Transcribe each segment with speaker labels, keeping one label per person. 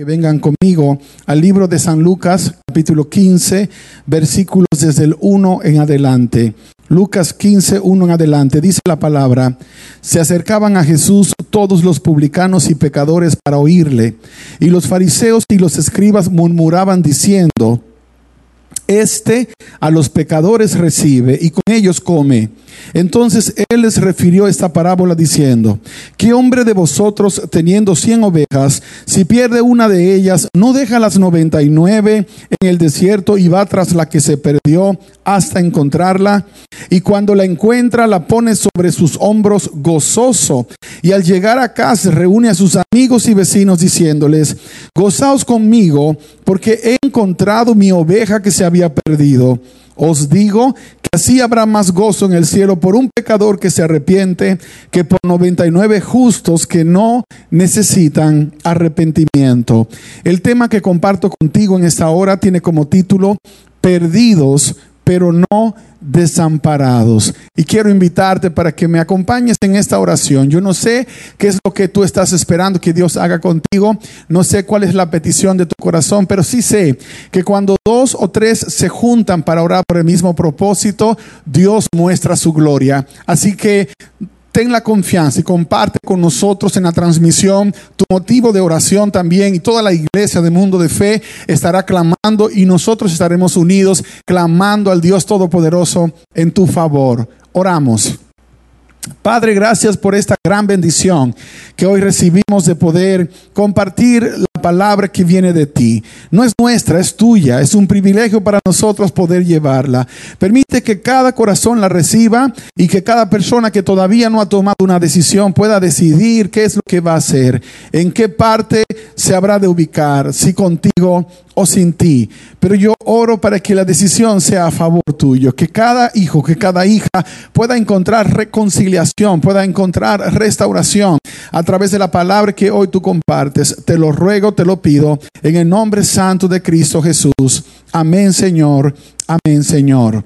Speaker 1: que vengan conmigo al libro de San Lucas, capítulo 15, versículos desde el 1 en adelante. Lucas 15, 1 en adelante, dice la palabra, se acercaban a Jesús todos los publicanos y pecadores para oírle, y los fariseos y los escribas murmuraban diciendo, este a los pecadores recibe y con ellos come. Entonces él les refirió esta parábola diciendo, ¿qué hombre de vosotros teniendo cien ovejas, si pierde una de ellas, no deja las noventa y nueve en el desierto y va tras la que se perdió hasta encontrarla? Y cuando la encuentra, la pone sobre sus hombros gozoso. Y al llegar a casa, reúne a sus amigos y vecinos diciéndoles, gozaos conmigo, porque he encontrado mi oveja que se había perdido. Os digo que así habrá más gozo en el cielo por un pecador que se arrepiente que por 99 justos que no necesitan arrepentimiento. El tema que comparto contigo en esta hora tiene como título Perdidos pero no desamparados. Y quiero invitarte para que me acompañes en esta oración. Yo no sé qué es lo que tú estás esperando que Dios haga contigo, no sé cuál es la petición de tu corazón, pero sí sé que cuando dos o tres se juntan para orar por el mismo propósito, Dios muestra su gloria. Así que ten la confianza y comparte con nosotros en la transmisión tu motivo de oración también y toda la iglesia de mundo de fe estará clamando y nosotros estaremos unidos clamando al Dios Todopoderoso en tu favor. Oramos. Padre, gracias por esta gran bendición que hoy recibimos de poder compartir palabra que viene de ti. No es nuestra, es tuya. Es un privilegio para nosotros poder llevarla. Permite que cada corazón la reciba y que cada persona que todavía no ha tomado una decisión pueda decidir qué es lo que va a hacer, en qué parte se habrá de ubicar, si contigo o sin ti. Pero yo oro para que la decisión sea a favor tuyo, que cada hijo, que cada hija pueda encontrar reconciliación, pueda encontrar restauración a través de la palabra que hoy tú compartes. Te lo ruego, te lo pido, en el nombre santo de Cristo Jesús. Amén, Señor. Amén, Señor.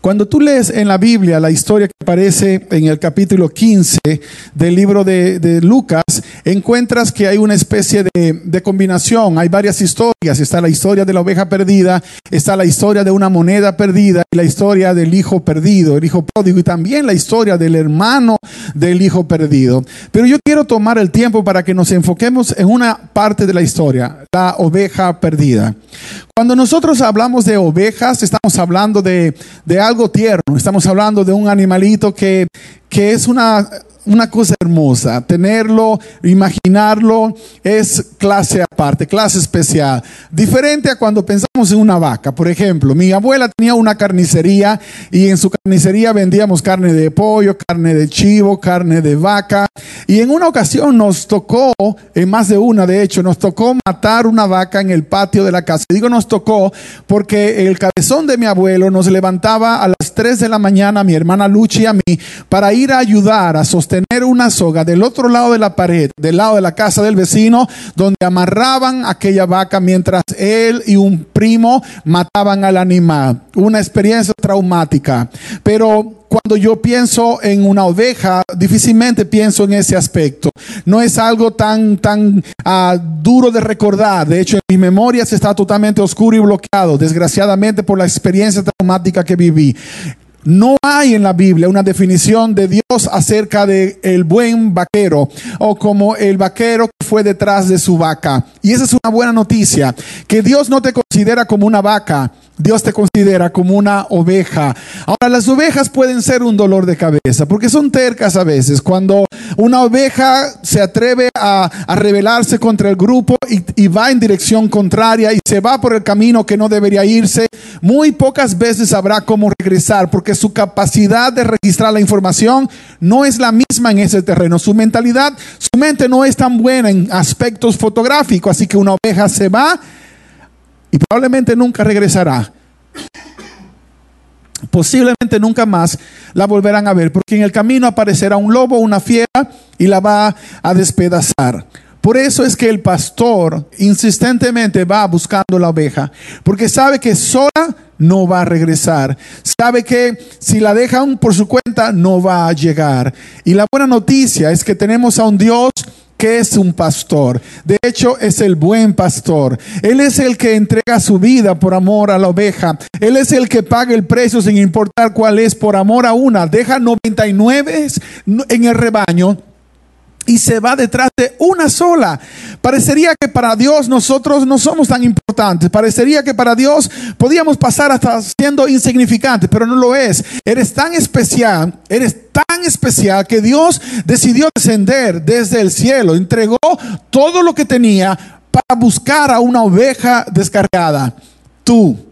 Speaker 1: Cuando tú lees en la Biblia la historia que aparece en el capítulo 15 del libro de, Lucas, encuentras que hay una especie de, combinación, hay varias historias, está la historia de la oveja perdida, está la historia de una moneda perdida y la historia del hijo perdido, el hijo pródigo y también la historia del hermano del hijo perdido. Pero yo quiero tomar el tiempo para que nos enfoquemos en una parte de la historia, la oveja perdida. Cuando nosotros hablamos de ovejas, estamos hablando de, de algo tierno, estamos hablando de un animalito que, que es una una cosa hermosa. Tenerlo, imaginarlo, es clase aparte, clase especial. Diferente a cuando pensamos en una vaca. Por ejemplo, mi abuela tenía una carnicería y en su carnicería vendíamos carne de pollo, carne de chivo, carne de vaca. Y en una ocasión nos tocó, en más de una de hecho, nos tocó matar una vaca en el patio de la casa. Digo nos tocó porque el cabezón de mi abuelo nos levantaba a las 3 de la mañana, mi hermana Luchi y a mí, para ir a ayudar a sostener tener una soga del otro lado de la pared, del lado de la casa del vecino, donde amarraban aquella vaca mientras él y un primo mataban al animal. Una experiencia traumática. Pero cuando yo pienso en una oveja, difícilmente pienso en ese aspecto. No es algo tan, tan ah, duro de recordar. De hecho, en mi memoria se está totalmente oscuro y bloqueado, desgraciadamente por la experiencia traumática que viví. No hay en la Biblia una definición de Dios acerca de el buen vaquero o como el vaquero que fue detrás de su vaca. Y esa es una buena noticia, que Dios no te considera como una vaca, Dios te considera como una oveja. Ahora, las ovejas pueden ser un dolor de cabeza porque son tercas a veces. Cuando una oveja se atreve a, rebelarse contra el grupo y, y, va en dirección contraria y se va por el camino que no debería irse, muy pocas veces sabrá cómo regresar porque su capacidad de registrar la información no es la misma en ese terreno. Su mentalidad, su mente no es tan buena en aspectos fotográficos. Así que una oveja se va y probablemente nunca regresará. Posiblemente nunca más la volverán a ver, porque en el camino aparecerá un lobo, una fiera, y la va a despedazar. Por eso es que el pastor insistentemente va buscando la oveja, porque sabe que sola no va a regresar. Sabe que si la dejan por su cuenta no va a llegar. Y la buena noticia es que tenemos a un Dios que es un pastor. De hecho, es el buen pastor. Él es el que entrega su vida por amor a la oveja. Él es el que paga el precio sin importar cuál es, por amor a una. Deja 99 en el rebaño y se va detrás de una sola. Parecería que para Dios nosotros no somos tan importantes. Parecería que para Dios podíamos pasar hasta siendo insignificantes, pero no lo es. Eres tan especial, eres tan especial que Dios decidió descender desde el cielo, entregó todo lo que tenía para buscar a una oveja descargada. Tú,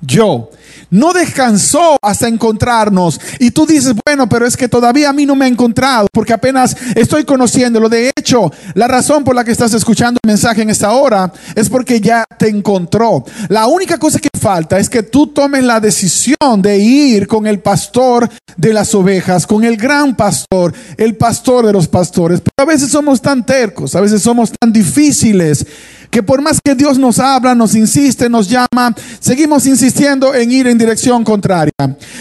Speaker 1: yo no descansó hasta encontrarnos. Y tú dices, bueno, pero es que todavía a mí no me ha encontrado porque apenas estoy conociéndolo. De hecho, la razón por la que estás escuchando el mensaje en esta hora es porque ya te encontró. La única cosa que falta es que tú tomes la decisión de ir con el pastor de las ovejas, con el gran pastor, el pastor de los pastores. Pero a veces somos tan tercos, a veces somos tan difíciles que por más que Dios nos habla, nos insiste, nos llama, seguimos insistiendo en ir en dirección contraria.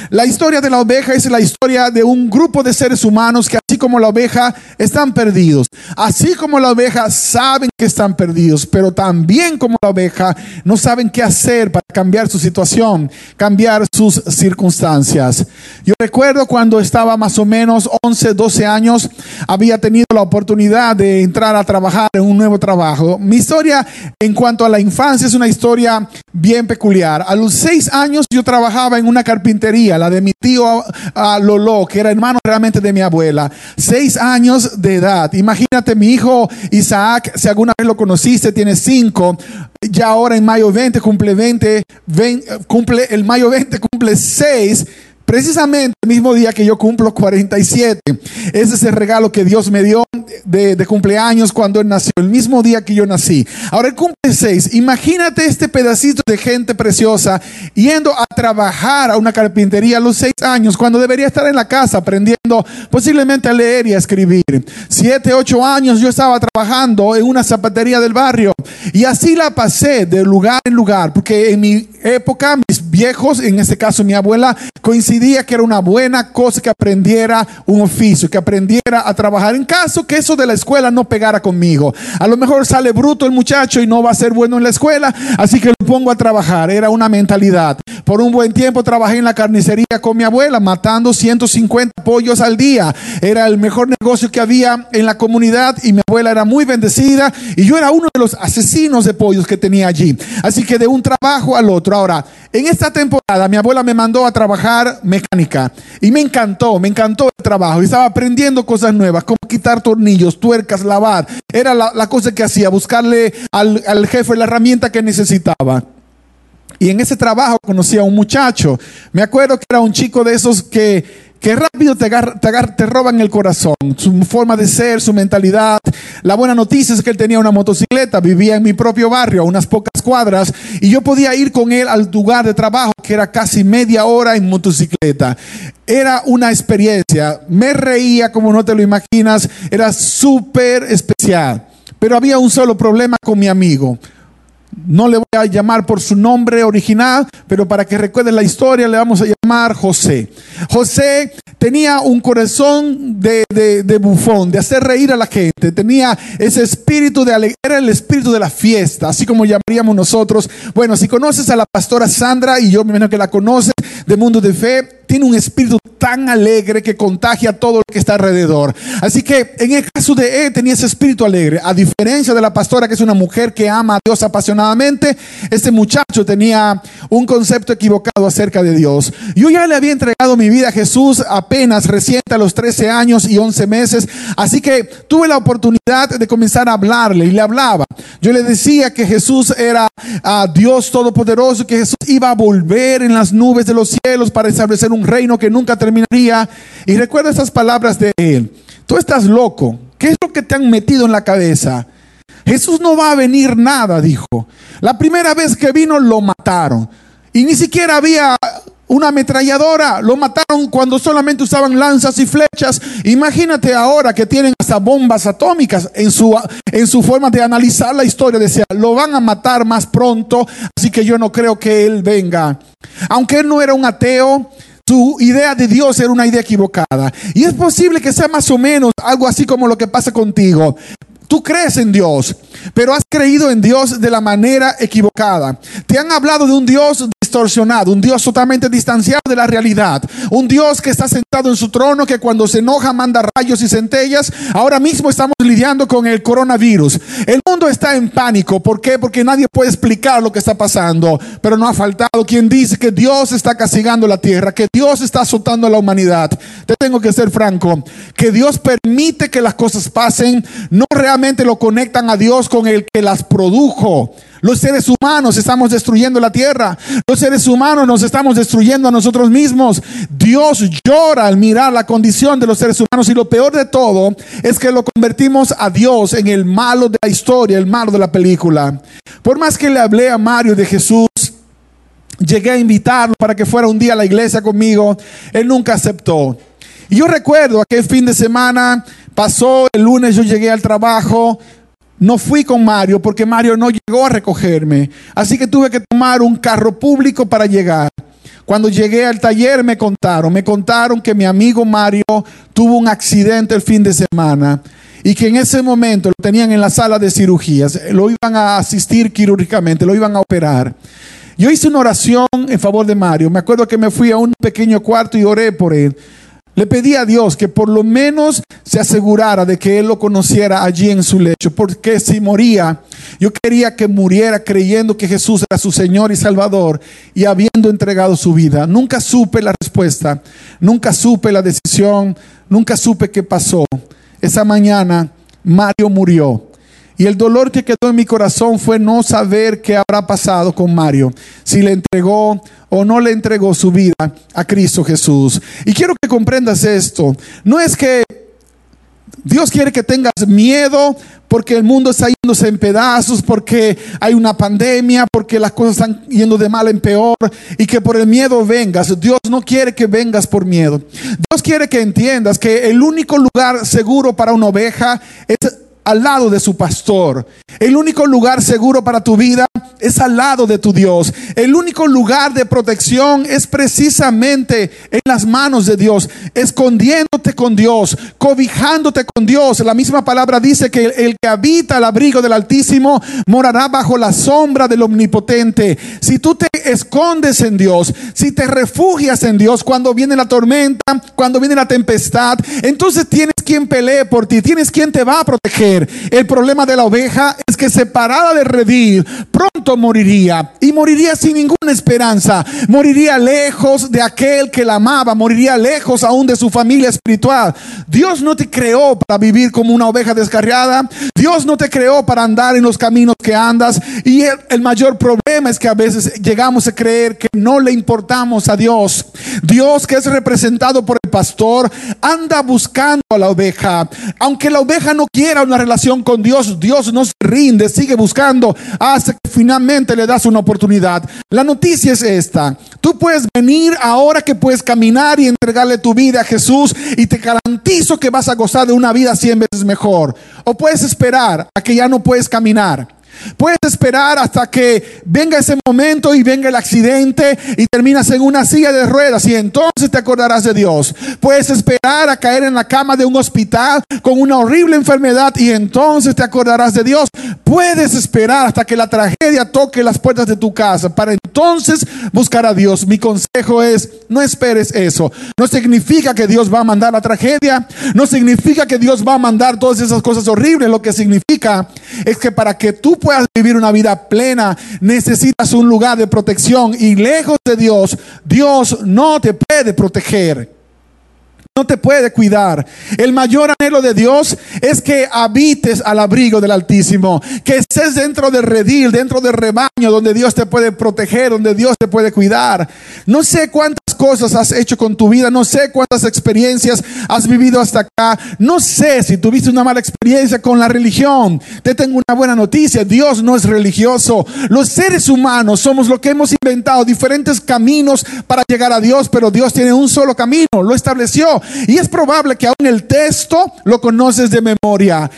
Speaker 1: La historia de la oveja es la historia de un grupo de seres humanos que así como la oveja están perdidos, así como la oveja saben que están perdidos, pero también como la oveja no saben qué hacer para cambiar su situación, cambiar sus circunstancias. Yo recuerdo cuando estaba más o menos 11, 12 años, había tenido la oportunidad de entrar a trabajar en un nuevo trabajo. Mi historia en cuanto a la infancia es una historia bien peculiar. A los seis años yo trabajaba en una carpintería, la de mi tío Lolo, que era hermano realmente de mi abuela. Seis años de edad. Imagínate, mi hijo Isaac, si alguna vez lo conociste, tiene cinco. Ya ahora en mayo 20 cumple 20, 20 cumple el mayo 20 cumple seis Precisamente el mismo día que yo cumplo 47, ese es el regalo que Dios me dio de, cumpleaños cuando él nació, el mismo día que yo nací. Ahora él cumple seis. Imagínate este pedacito de gente preciosa yendo a trabajar a una carpintería a los seis años, cuando debería estar en la casa aprendiendo posiblemente a leer y a escribir. Siete, ocho años yo estaba trabajando en una zapatería del barrio y así la pasé de lugar en lugar, porque en mi época mis viejos, en este caso mi abuela, coincidieron que era una buena cosa que aprendiera un oficio, que aprendiera a trabajar en caso que eso de la escuela no pegara conmigo. A lo mejor sale bruto el muchacho y no va a ser bueno en la escuela, así que lo pongo a trabajar. Era una mentalidad. Por un buen tiempo trabajé en la carnicería con mi abuela, matando 150 pollos al día. Era el mejor negocio que había en la comunidad y mi abuela era muy bendecida y yo era uno de los asesinos de pollos que tenía allí. Así que de un trabajo al otro. Ahora, en esta temporada mi abuela me mandó a trabajar mecánica y me encantó, me encantó el trabajo. Y estaba aprendiendo cosas nuevas, como quitar tornillos, tuercas, lavar. Era la, cosa que hacía, buscarle al, al jefe la herramienta que necesitaba. Y en ese trabajo conocí a un muchacho. Me acuerdo que era un chico de esos que que rápido te, te, roban el corazón, su forma de ser, su mentalidad. La buena noticia es que él tenía una motocicleta, vivía en mi propio barrio, a unas pocas cuadras, y yo podía ir con él al lugar de trabajo, que era casi media hora en motocicleta. Era una experiencia, me reía como no te lo imaginas, era súper especial. Pero había un solo problema con mi amigo. No le voy a llamar por su nombre original, pero para que recuerde la historia le vamos a llamar José. José tenía un corazón de, bufón, de hacer reír a la gente. Tenía ese espíritu de alegría, era el espíritu de la fiesta, así como llamaríamos nosotros. Bueno, si conoces a la pastora Sandra, y yo me imagino que la conoces, de Mundo de Fe, tiene un espíritu tan alegre que contagia a todo lo que está alrededor. Así que en el caso de él tenía ese espíritu alegre. A diferencia de la pastora que es una mujer que ama a Dios apasionadamente, este muchacho tenía un concepto equivocado acerca de Dios. Yo ya le había entregado mi vida a Jesús apenas reciente a los 13 años y 11 meses. Así que tuve la oportunidad de comenzar a hablarle y le hablaba. Yo le decía que Jesús era a Dios todopoderoso, que Jesús iba a volver en las nubes de los cielos para establecer un un reino que nunca terminaría. Y recuerda esas palabras de él. Tú estás loco. ¿Qué es lo que te han metido en la cabeza? Jesús no va a venir nada, dijo. La primera vez que vino lo mataron. Y ni siquiera había una ametralladora. Lo mataron cuando solamente usaban lanzas y flechas. Imagínate ahora que tienen hasta bombas atómicas en su, en forma de analizar la historia. Decía, lo van a matar más pronto, así que yo no creo que él venga. Aunque él no era un ateo, su idea de Dios era una idea equivocada. Y es posible que sea más o menos algo así como lo que pasa contigo. Tú crees en Dios, pero has creído en Dios de la manera equivocada. Te han hablado de un Dios distorsionado, un Dios totalmente distanciado de la realidad, un Dios que está sentado en su trono, que cuando se enoja manda rayos y centellas. Ahora mismo estamos lidiando con el coronavirus. El mundo está en pánico. ¿Por qué? Porque nadie puede explicar lo que está pasando. Pero no ha faltado quien dice que Dios está castigando la tierra, que Dios está azotando a la humanidad. Te tengo que ser franco, que Dios permite que las cosas pasen, no realmente lo conectan a Dios con el que las produjo. Los seres humanos estamos destruyendo la tierra. Los seres humanos nos estamos destruyendo a nosotros mismos. Dios llora al mirar la condición de los seres humanos y lo peor de todo es que lo convertimos a Dios en el malo de la historia, el malo de la película. Por más que le hablé a Mario de Jesús, llegué a invitarlo para que fuera un día a la iglesia conmigo, él nunca aceptó. Y yo recuerdo aquel fin de semana Pasó el lunes, yo llegué al trabajo, no fui con Mario porque Mario no llegó a recogerme. Así que tuve que tomar un carro público para llegar. Cuando llegué al taller me contaron, me contaron que mi amigo Mario tuvo un accidente el fin de semana y que en ese momento lo tenían en la sala de cirugías, lo iban a asistir quirúrgicamente, lo iban a operar. Yo hice una oración en favor de Mario. Me acuerdo que me fui a un pequeño cuarto y oré por él. Le pedí a Dios que por lo menos se asegurara de que él lo conociera allí en su lecho, porque si moría, yo quería que muriera creyendo que Jesús era su Señor y Salvador y habiendo entregado su vida. Nunca supe la respuesta, nunca supe la decisión, nunca supe qué pasó. Esa mañana Mario murió. Y el dolor que quedó en mi corazón fue no saber qué habrá pasado con Mario, si le entregó o no le entregó su vida a Cristo Jesús. Y quiero que comprendas esto. No es que Dios quiere que tengas miedo porque el mundo está yéndose en pedazos, porque hay una pandemia, porque las cosas están yendo de mal en peor y que por el miedo vengas. Dios no quiere que vengas por miedo. Dios quiere que entiendas que el único lugar seguro para una oveja es al lado de su pastor. El único lugar seguro para tu vida es al lado de tu Dios. El único lugar de protección es precisamente en las manos de Dios, escondiéndote con Dios, cobijándote con Dios. La misma palabra dice que el que habita al abrigo del Altísimo morará bajo la sombra del Omnipotente. Si tú te escondes en Dios, si te refugias en Dios cuando viene la tormenta, cuando viene la tempestad, entonces tienes quien pelee por ti, tienes quien te va a proteger. El problema de la oveja es que separada de redil, pronto moriría y moriría sin ninguna esperanza. Moriría lejos de aquel que la amaba, moriría lejos aún de su familia espiritual. Dios no te creó para vivir como una oveja descarriada. Dios no te creó para andar en los caminos que andas. Y el, el mayor problema es que a veces llegamos a creer que no le importamos a Dios. Dios que es representado por pastor anda buscando a la oveja. Aunque la oveja no quiera una relación con Dios, Dios no se rinde, sigue buscando hasta que finalmente le das una oportunidad. La noticia es esta. Tú puedes venir ahora que puedes caminar y entregarle tu vida a Jesús y te garantizo que vas a gozar de una vida cien veces mejor. O puedes esperar a que ya no puedes caminar Puedes esperar hasta que venga ese momento y venga el accidente y terminas en una silla de ruedas y entonces te acordarás de Dios. Puedes esperar a caer en la cama de un hospital con una horrible enfermedad y entonces te acordarás de Dios. Puedes esperar hasta que la tragedia toque las puertas de tu casa para entonces buscar a Dios. Mi consejo es, no esperes eso. No significa que Dios va a mandar la tragedia. No significa que Dios va a mandar todas esas cosas horribles. Lo que significa es que para que tú puedas vivir una vida plena, necesitas un lugar de protección y lejos de Dios, Dios no te puede proteger no te puede cuidar. El mayor anhelo de Dios es que habites al abrigo del Altísimo, que estés dentro del redil, dentro del rebaño, donde Dios te puede proteger, donde Dios te puede cuidar. No sé cuántas cosas has hecho con tu vida, no sé cuántas experiencias has vivido hasta acá, no sé si tuviste una mala experiencia con la religión. Te tengo una buena noticia, Dios no es religioso. Los seres humanos somos lo que hemos inventado, diferentes caminos para llegar a Dios, pero Dios tiene un solo camino, lo estableció. Y es probable que aún el texto lo conoces de memoria.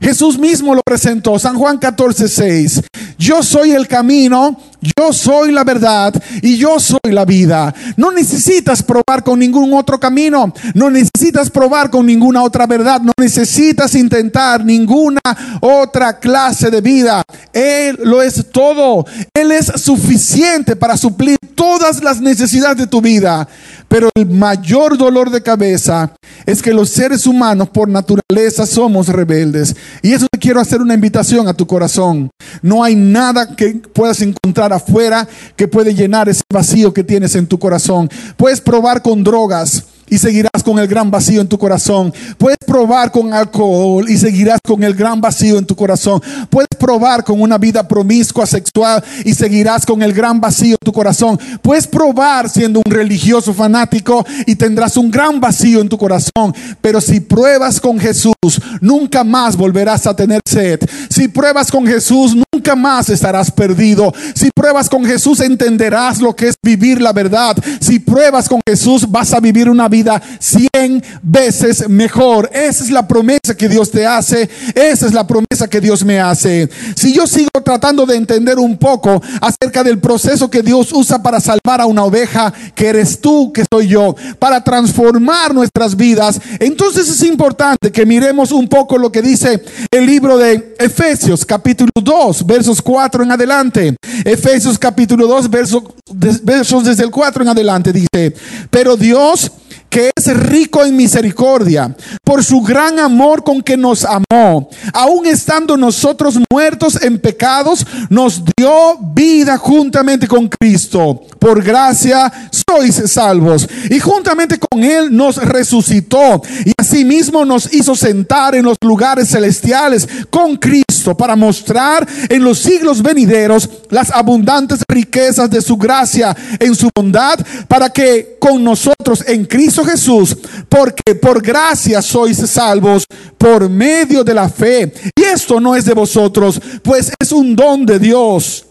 Speaker 1: Jesús mismo lo presentó, San Juan 14, 6. Yo soy el camino, yo soy la verdad y yo soy la vida. No necesitas probar con ningún otro camino, no necesitas probar con ninguna otra verdad, no necesitas intentar ninguna otra clase de vida. Él lo es todo. Él es suficiente para suplir todas las necesidades de tu vida. Pero el mayor dolor de cabeza es que los seres humanos por naturaleza somos rebeldes. Y eso te quiero hacer una invitación a tu corazón. No hay nada que puedas encontrar afuera que puede llenar ese vacío que tienes en tu corazón. Puedes probar con drogas y seguirás con el gran vacío en tu corazón. Puedes probar con alcohol y seguirás con el gran vacío en tu corazón. Puedes probar con una vida promiscua sexual y seguirás con el gran vacío en tu corazón. Puedes probar siendo un religioso fanático y tendrás un gran vacío en tu corazón. Pero si pruebas con Jesús, nunca más volverás a tener sed. Si pruebas con Jesús, más estarás perdido. Si pruebas con Jesús, entenderás lo que es vivir la verdad. Si pruebas con Jesús, vas a vivir una vida cien veces mejor. Esa es la promesa que Dios te hace. Esa es la promesa que Dios me hace. Si yo sigo tratando de entender un poco acerca del proceso que Dios usa para salvar a una oveja, que eres tú, que soy yo, para transformar nuestras vidas, entonces es importante que miremos un poco lo que dice el libro de Efesios capítulo 2, versos 4 en adelante. Efesios capítulo 2, versos, versos desde el 4 en adelante dice, pero Dios que es rico en misericordia, por su gran amor con que nos amó, aun estando nosotros muertos en pecados, nos dio vida juntamente con Cristo. Por gracia sois salvos. Y juntamente con Él nos resucitó y asimismo nos hizo sentar en los lugares celestiales con Cristo para mostrar en los siglos venideros las abundantes riquezas de su gracia en su bondad para que con nosotros en Cristo Jesús, porque por gracia sois salvos por medio de la fe. Y esto no es de vosotros, pues es un don de Dios.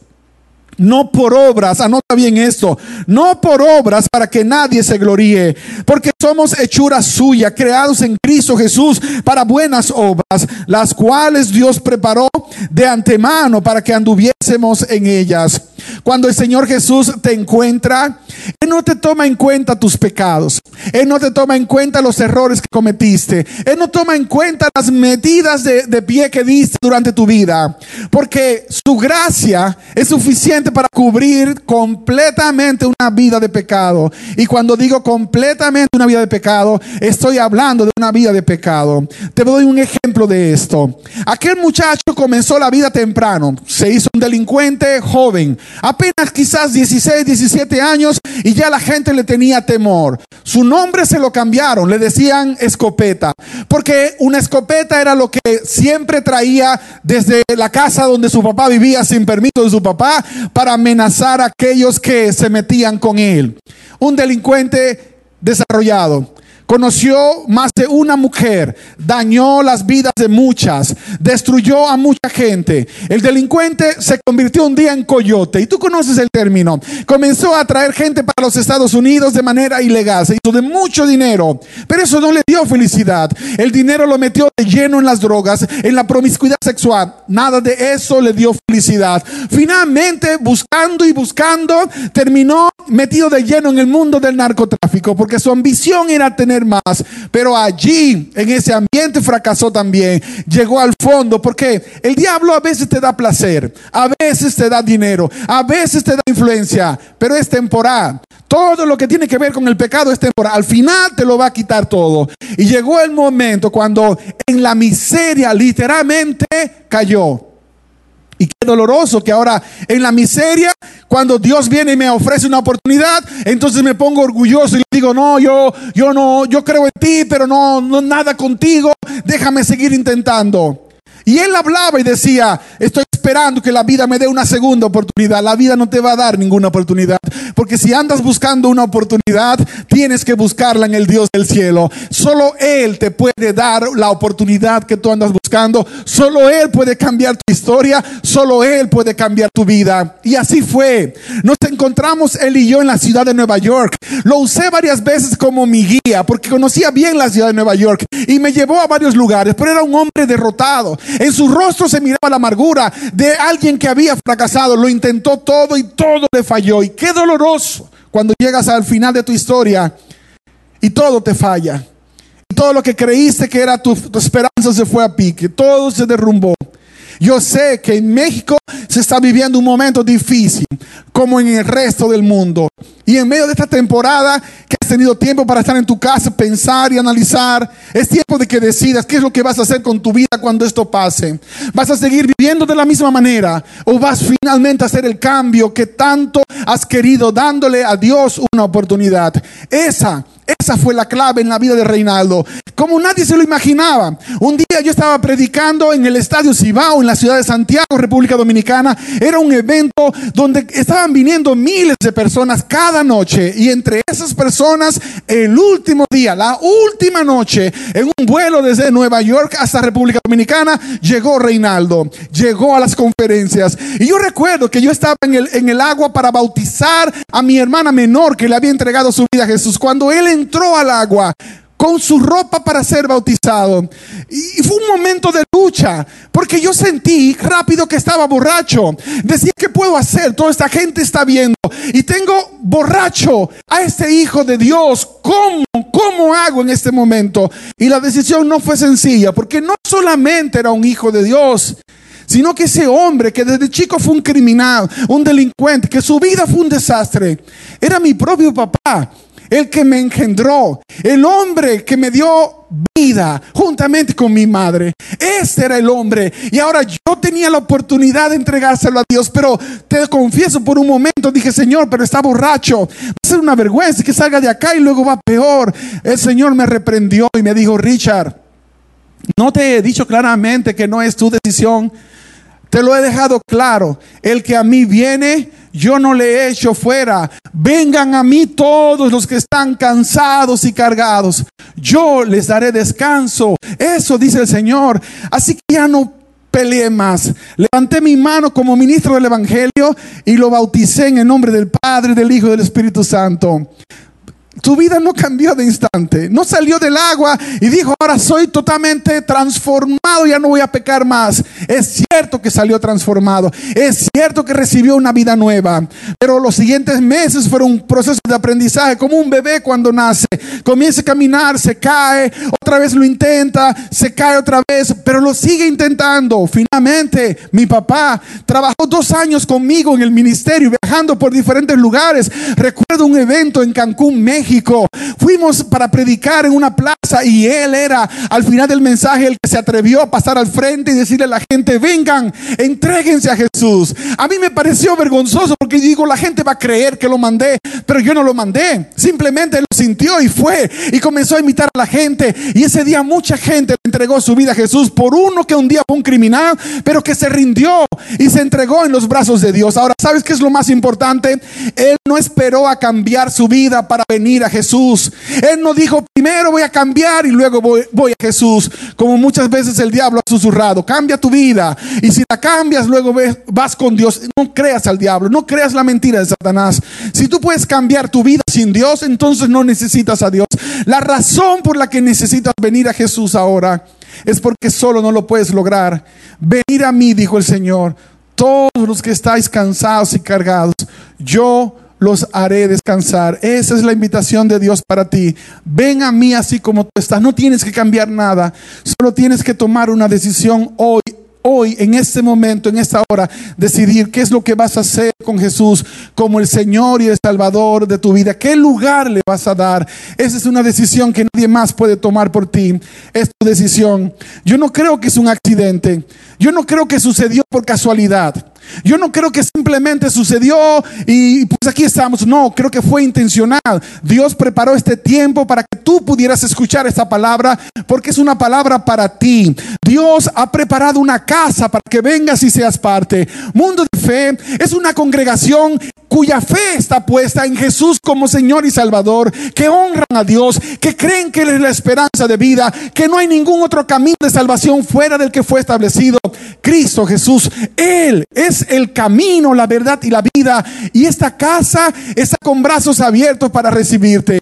Speaker 1: No por obras, anota bien esto, no por obras para que nadie se gloríe, porque somos hechura suya, creados en Cristo Jesús para buenas obras, las cuales Dios preparó de antemano para que anduviésemos en ellas. Cuando el Señor Jesús te encuentra, Él no te toma en cuenta tus pecados. Él no te toma en cuenta los errores que cometiste. Él no toma en cuenta las medidas de, de pie que diste durante tu vida. Porque su gracia es suficiente para cubrir completamente una vida de pecado. Y cuando digo completamente una vida de pecado, estoy hablando de una vida de pecado. Te doy un ejemplo de esto. Aquel muchacho comenzó la vida temprano. Se hizo un delincuente joven apenas quizás 16, 17 años y ya la gente le tenía temor. Su nombre se lo cambiaron, le decían escopeta, porque una escopeta era lo que siempre traía desde la casa donde su papá vivía sin permiso de su papá para amenazar a aquellos que se metían con él. Un delincuente desarrollado. Conoció más de una mujer, dañó las vidas de muchas, destruyó a mucha gente. El delincuente se convirtió un día en coyote, y tú conoces el término. Comenzó a traer gente para los Estados Unidos de manera ilegal, se hizo de mucho dinero, pero eso no le dio felicidad. El dinero lo metió de lleno en las drogas, en la promiscuidad sexual. Nada de eso le dio felicidad. Finalmente, buscando y buscando, terminó metido de lleno en el mundo del narcotráfico, porque su ambición era tener más. Pero allí, en ese ambiente, fracasó también. Llegó al fondo, porque el diablo a veces te da placer, a veces te da dinero, a veces te da influencia, pero es temporal. Todo lo que tiene que ver con el pecado es temporal. Al final te lo va a quitar todo. Y llegó el momento cuando en la miseria literalmente cayó. Y qué doloroso que ahora en la miseria, cuando Dios viene y me ofrece una oportunidad, entonces me pongo orgulloso y digo, no, yo, yo no, yo creo en ti, pero no, no nada contigo, déjame seguir intentando. Y él hablaba y decía, estoy esperando que la vida me dé una segunda oportunidad. La vida no te va a dar ninguna oportunidad. Porque si andas buscando una oportunidad, tienes que buscarla en el Dios del cielo. Solo Él te puede dar la oportunidad que tú andas buscando. Solo Él puede cambiar tu historia. Solo Él puede cambiar tu vida. Y así fue. Nos encontramos Él y yo en la ciudad de Nueva York. Lo usé varias veces como mi guía porque conocía bien la ciudad de Nueva York y me llevó a varios lugares. Pero era un hombre derrotado. En su rostro se miraba la amargura. De alguien que había fracasado, lo intentó todo y todo le falló. Y qué doloroso cuando llegas al final de tu historia y todo te falla. Y todo lo que creíste que era tu, tu esperanza se fue a pique, todo se derrumbó. Yo sé que en México se está viviendo un momento difícil, como en el resto del mundo. Y en medio de esta temporada que has tenido tiempo para estar en tu casa, pensar y analizar, es tiempo de que decidas qué es lo que vas a hacer con tu vida cuando esto pase. ¿Vas a seguir viviendo de la misma manera o vas finalmente a hacer el cambio que tanto has querido dándole a Dios una oportunidad? Esa esa fue la clave en la vida de Reinaldo. Como nadie se lo imaginaba. Un día yo estaba predicando en el Estadio Cibao, en la ciudad de Santiago, República Dominicana. Era un evento donde estaban viniendo miles de personas cada noche. Y entre esas personas, el último día, la última noche, en un vuelo desde Nueva York hasta República Dominicana, llegó Reinaldo. Llegó a las conferencias. Y yo recuerdo que yo estaba en el, en el agua para bautizar a mi hermana menor que le había entregado su vida a Jesús. Cuando él entró al agua con su ropa para ser bautizado. Y fue un momento de lucha, porque yo sentí rápido que estaba borracho. Decía, ¿qué puedo hacer? Toda esta gente está viendo. Y tengo borracho a este hijo de Dios. ¿Cómo? ¿Cómo hago en este momento? Y la decisión no fue sencilla, porque no solamente era un hijo de Dios, sino que ese hombre que desde chico fue un criminal, un delincuente, que su vida fue un desastre, era mi propio papá el que me engendró, el hombre que me dio vida juntamente con mi madre. Este era el hombre. Y ahora yo tenía la oportunidad de entregárselo a Dios, pero te confieso por un momento, dije, Señor, pero está borracho. Va a ser una vergüenza que salga de acá y luego va peor. El Señor me reprendió y me dijo, Richard, no te he dicho claramente que no es tu decisión. Te lo he dejado claro. El que a mí viene, yo no le he hecho fuera. Vengan a mí todos los que están cansados y cargados. Yo les daré descanso. Eso dice el Señor. Así que ya no peleé más. Levanté mi mano como ministro del Evangelio y lo bauticé en el nombre del Padre, del Hijo y del Espíritu Santo. Tu vida no cambió de instante. No salió del agua y dijo, ahora soy totalmente transformado, ya no voy a pecar más. Es cierto que salió transformado. Es cierto que recibió una vida nueva. Pero los siguientes meses fueron un proceso de aprendizaje, como un bebé cuando nace. Comienza a caminar, se cae, otra vez lo intenta, se cae otra vez, pero lo sigue intentando. Finalmente, mi papá trabajó dos años conmigo en el ministerio, viajando por diferentes lugares. Recuerdo un evento en Cancún, México Fuimos para predicar en una plaza y él era al final del mensaje el que se atrevió a pasar al frente y decirle a la gente, vengan, entréguense a Jesús. A mí me pareció vergonzoso porque digo, la gente va a creer que lo mandé, pero yo no lo mandé. Simplemente lo sintió y fue y comenzó a imitar a la gente. Y ese día mucha gente entregó su vida a Jesús por uno que un día fue un criminal, pero que se rindió y se entregó en los brazos de Dios. Ahora, ¿sabes qué es lo más importante? Él no esperó a cambiar su vida para venir a Jesús. Él no dijo, primero voy a cambiar y luego voy, voy, a Jesús, como muchas veces el diablo ha susurrado. Cambia tu vida y si la cambias, luego vas con Dios. No creas al diablo, no creas la mentira de Satanás. Si tú puedes cambiar tu vida sin Dios, entonces no necesitas a Dios. La razón por la que necesitas venir a Jesús ahora es porque solo no lo puedes lograr. Venir a mí, dijo el Señor, todos los que estáis cansados y cargados, yo los haré descansar. Esa es la invitación de Dios para ti. Ven a mí así como tú estás. No tienes que cambiar nada. Solo tienes que tomar una decisión hoy hoy, en este momento, en esta hora, decidir qué es lo que vas a hacer con Jesús como el Señor y el Salvador de tu vida. ¿Qué lugar le vas a dar? Esa es una decisión que nadie más puede tomar por ti. Es tu decisión. Yo no creo que es un accidente. Yo no creo que sucedió por casualidad. Yo no creo que simplemente sucedió y pues aquí estamos. No, creo que fue intencional. Dios preparó este tiempo para que tú pudieras escuchar esta palabra porque es una palabra para ti. Dios ha preparado una casa para que vengas y seas parte. Mundo de Fe es una congregación cuya fe está puesta en Jesús como Señor y Salvador, que honran a Dios, que creen que Él es la esperanza de vida, que no hay ningún otro camino de salvación fuera del que fue establecido. Cristo Jesús, Él es el camino, la verdad y la vida. Y esta casa está con brazos abiertos para recibirte.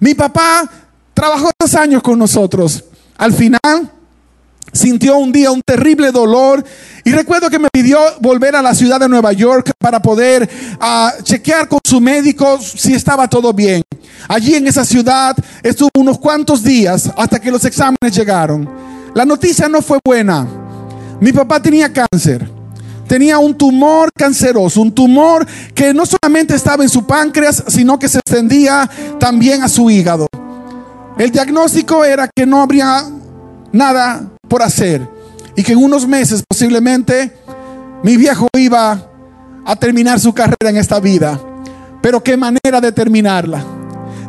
Speaker 1: Mi papá trabajó dos años con nosotros. Al final sintió un día un terrible dolor y recuerdo que me pidió volver a la ciudad de Nueva York para poder ah, chequear con su médico si estaba todo bien. Allí en esa ciudad estuvo unos cuantos días hasta que los exámenes llegaron. La noticia no fue buena. Mi papá tenía cáncer. Tenía un tumor canceroso, un tumor que no solamente estaba en su páncreas, sino que se extendía también a su hígado. El diagnóstico era que no habría nada por hacer y que en unos meses posiblemente mi viejo iba a terminar su carrera en esta vida. Pero qué manera de terminarla.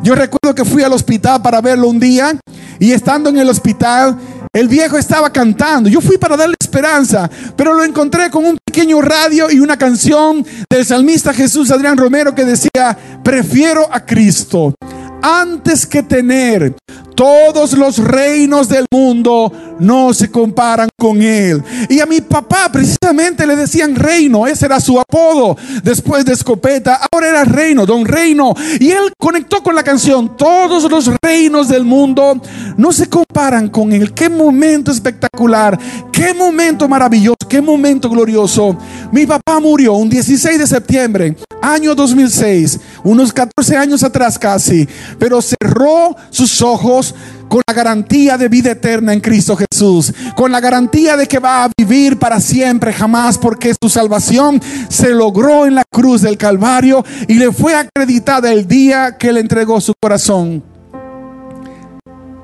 Speaker 1: Yo recuerdo que fui al hospital para verlo un día y estando en el hospital, el viejo estaba cantando. Yo fui para darle esperanza, pero lo encontré con un pequeño radio y una canción del salmista Jesús Adrián Romero que decía, prefiero a Cristo antes que tener todos los reinos del mundo no se comparan con él. Y a mi papá precisamente le decían reino, ese era su apodo. Después de escopeta, ahora era reino, don reino. Y él conectó con la canción, todos los reinos del mundo no se comparan con él. Qué momento espectacular, qué momento maravilloso, qué momento glorioso. Mi papá murió un 16 de septiembre, año 2006, unos 14 años atrás casi, pero cerró sus ojos con la garantía de vida eterna en Cristo Jesús, con la garantía de que va a vivir para siempre, jamás, porque su salvación se logró en la cruz del Calvario y le fue acreditada el día que le entregó su corazón.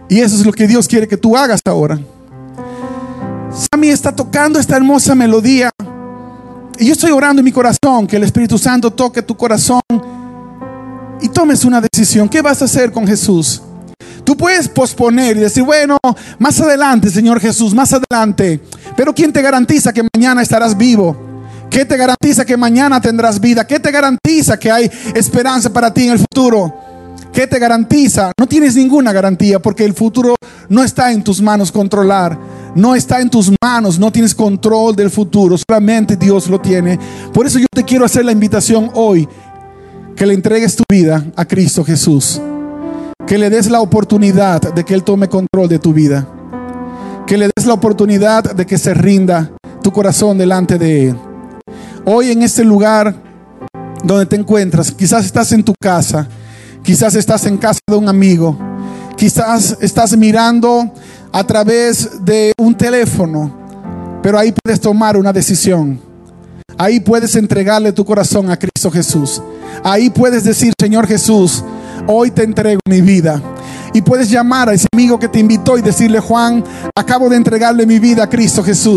Speaker 1: Y eso es lo que Dios quiere que tú hagas ahora. Sammy está tocando esta hermosa melodía. Y yo estoy orando en mi corazón que el Espíritu Santo toque tu corazón y tomes una decisión. ¿Qué vas a hacer con Jesús? Tú puedes posponer y decir, bueno, más adelante, Señor Jesús, más adelante. Pero ¿quién te garantiza que mañana estarás vivo? ¿Qué te garantiza que mañana tendrás vida? ¿Qué te garantiza que hay esperanza para ti en el futuro? ¿Qué te garantiza? No tienes ninguna garantía porque el futuro no está en tus manos controlar. No está en tus manos, no tienes control del futuro, solamente Dios lo tiene. Por eso yo te quiero hacer la invitación hoy, que le entregues tu vida a Cristo Jesús. Que le des la oportunidad de que Él tome control de tu vida. Que le des la oportunidad de que se rinda tu corazón delante de Él. Hoy en este lugar donde te encuentras, quizás estás en tu casa, quizás estás en casa de un amigo, quizás estás mirando a través de un teléfono, pero ahí puedes tomar una decisión. Ahí puedes entregarle tu corazón a Cristo Jesús. Ahí puedes decir, Señor Jesús, hoy te entrego mi vida. Y puedes llamar a ese amigo que te invitó y decirle, Juan, acabo de entregarle mi vida a Cristo Jesús.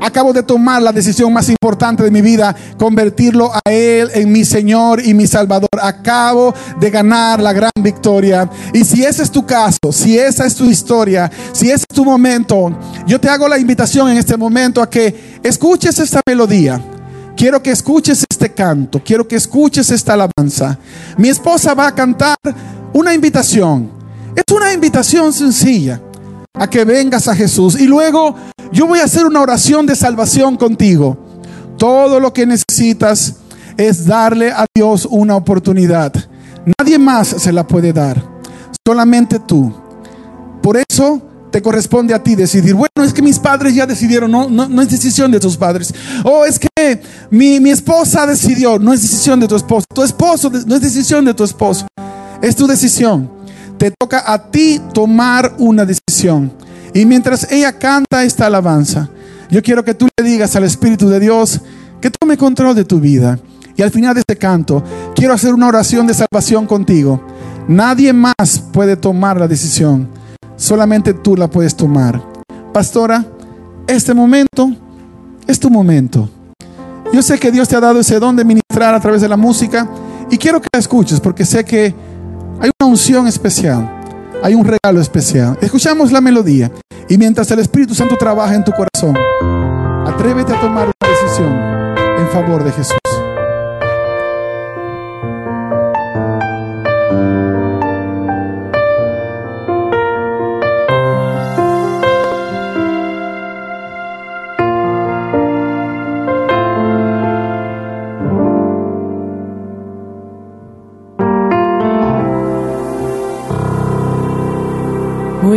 Speaker 1: Acabo de tomar la decisión más importante de mi vida, convertirlo a Él en mi Señor y mi Salvador. Acabo de ganar la gran victoria. Y si ese es tu caso, si esa es tu historia, si ese es tu momento, yo te hago la invitación en este momento a que escuches esta melodía. Quiero que escuches este canto, quiero que escuches esta alabanza. Mi esposa va a cantar una invitación. Es una invitación sencilla a que vengas a Jesús. Y luego yo voy a hacer una oración de salvación contigo. Todo lo que necesitas es darle a Dios una oportunidad. Nadie más se la puede dar. Solamente tú. Por eso te corresponde a ti decidir, bueno, es que mis padres ya decidieron, no, no, es decisión de tus padres. O es que mi, mi, esposa decidió, no es decisión de tu esposo. Tu esposo no es decisión de tu esposo. Es tu decisión. Te toca a ti tomar una decisión. Y mientras ella canta esta alabanza, yo quiero que tú le digas al Espíritu de Dios que tome control de tu vida. Y al final de este canto, quiero hacer una oración de salvación contigo. Nadie más puede tomar la decisión solamente tú la puedes tomar. Pastora, este momento es tu momento. Yo sé que Dios te ha dado ese don de ministrar a través de la música y quiero que la escuches porque sé que hay una unción especial, hay un regalo especial. Escuchamos la melodía y mientras el Espíritu Santo trabaja en tu corazón, atrévete a tomar una decisión en favor de Jesús.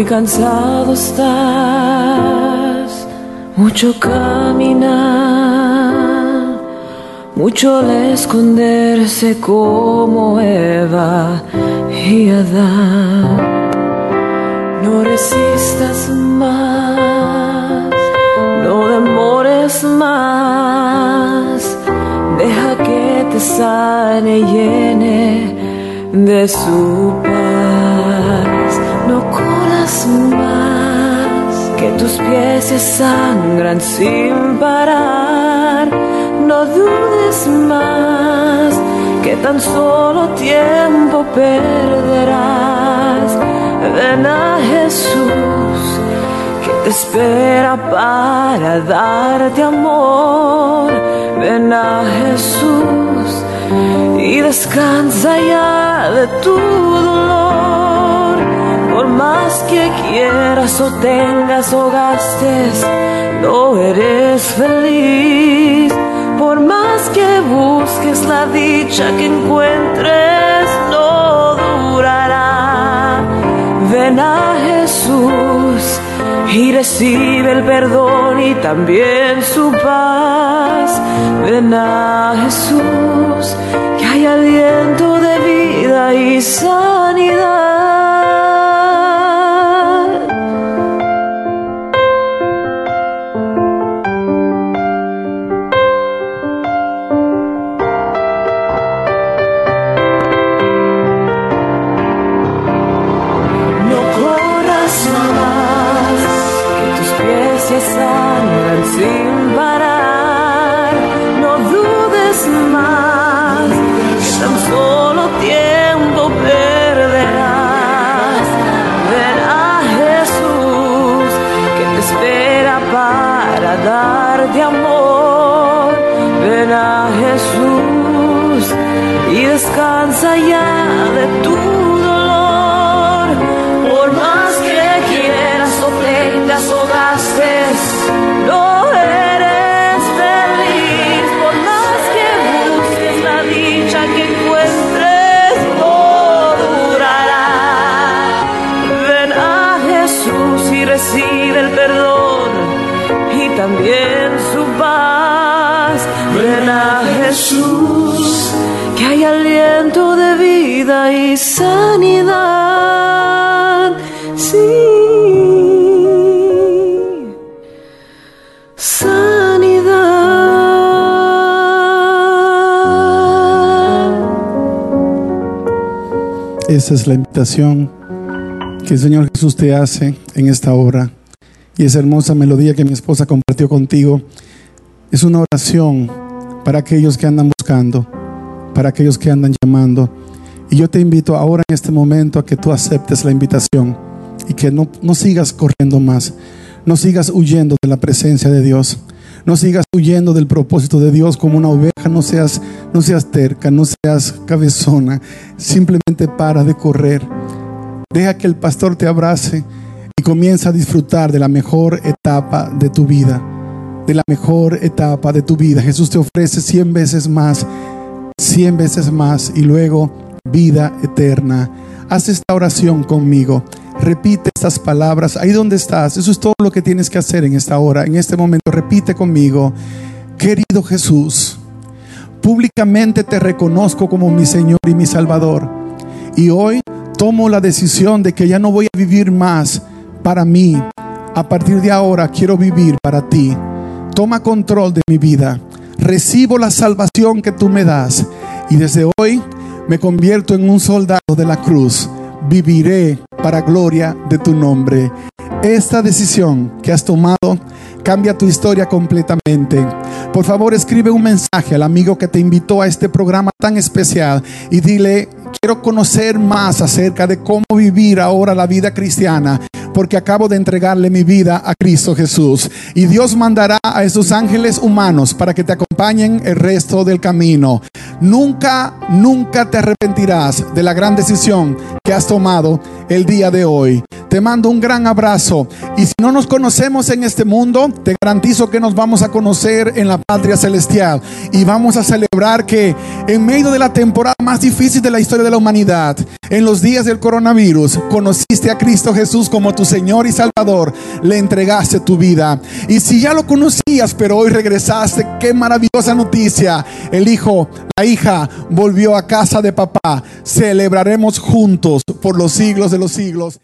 Speaker 2: Muy cansado estás mucho caminar, mucho al esconderse como Eva y Adán. No resistas más, no demores más, deja que te sane y llene de su paz. Corras más, que tus pies se sangran sin parar. No dudes más, que tan solo tiempo perderás. Ven a Jesús, que te espera para darte amor. Ven a Jesús y descansa ya de tu dolor. Por más que quieras o tengas o gastes, no eres feliz. Por más que busques la dicha que encuentres, no durará. Ven a Jesús y recibe el perdón y también su paz. Ven a Jesús, que hay aliento de vida y sanidad. Y descansa ya de tu dolor. Por más sanidad. Sí. Sanidad.
Speaker 1: Esa es la invitación que el Señor Jesús te hace en esta hora. Y esa hermosa melodía que mi esposa compartió contigo es una oración para aquellos que andan buscando, para aquellos que andan llamando. Y yo te invito ahora en este momento a que tú aceptes la invitación y que no, no sigas corriendo más, no sigas huyendo de la presencia de Dios. No sigas huyendo del propósito de Dios como una oveja, no seas, no seas terca, no seas cabezona. Simplemente para de correr. Deja que el pastor te abrace y comienza a disfrutar de la mejor etapa de tu vida. De la mejor etapa de tu vida. Jesús te ofrece cien veces más, cien veces más y luego vida eterna. Haz esta oración conmigo. Repite estas palabras ahí donde estás. Eso es todo lo que tienes que hacer en esta hora, en este momento. Repite conmigo. Querido Jesús, públicamente te reconozco como mi Señor y mi Salvador. Y hoy tomo la decisión de que ya no voy a vivir más para mí. A partir de ahora quiero vivir para ti. Toma control de mi vida. Recibo la salvación que tú me das. Y desde hoy me convierto en un soldado de la cruz. Viviré para gloria de tu nombre. Esta decisión que has tomado cambia tu historia completamente. Por favor, escribe un mensaje al amigo que te invitó a este programa tan especial y dile, quiero conocer más acerca de cómo vivir ahora la vida cristiana porque acabo de entregarle mi vida a Cristo Jesús. Y Dios mandará a esos ángeles humanos para que te acompañen el resto del camino. Nunca, nunca te arrepentirás de la gran decisión que has tomado el día de hoy. Te mando un gran abrazo. Y si no nos conocemos en este mundo, te garantizo que nos vamos a conocer en la patria celestial. Y vamos a celebrar que en medio de la temporada más difícil de la historia de la humanidad, en los días del coronavirus, conociste a Cristo Jesús como tu Señor y Salvador. Le entregaste tu vida. Y si ya lo conocías, pero hoy regresaste, qué maravillosa noticia. El hijo, la hija volvió a casa de papá. Celebraremos juntos por los siglos de los siglos.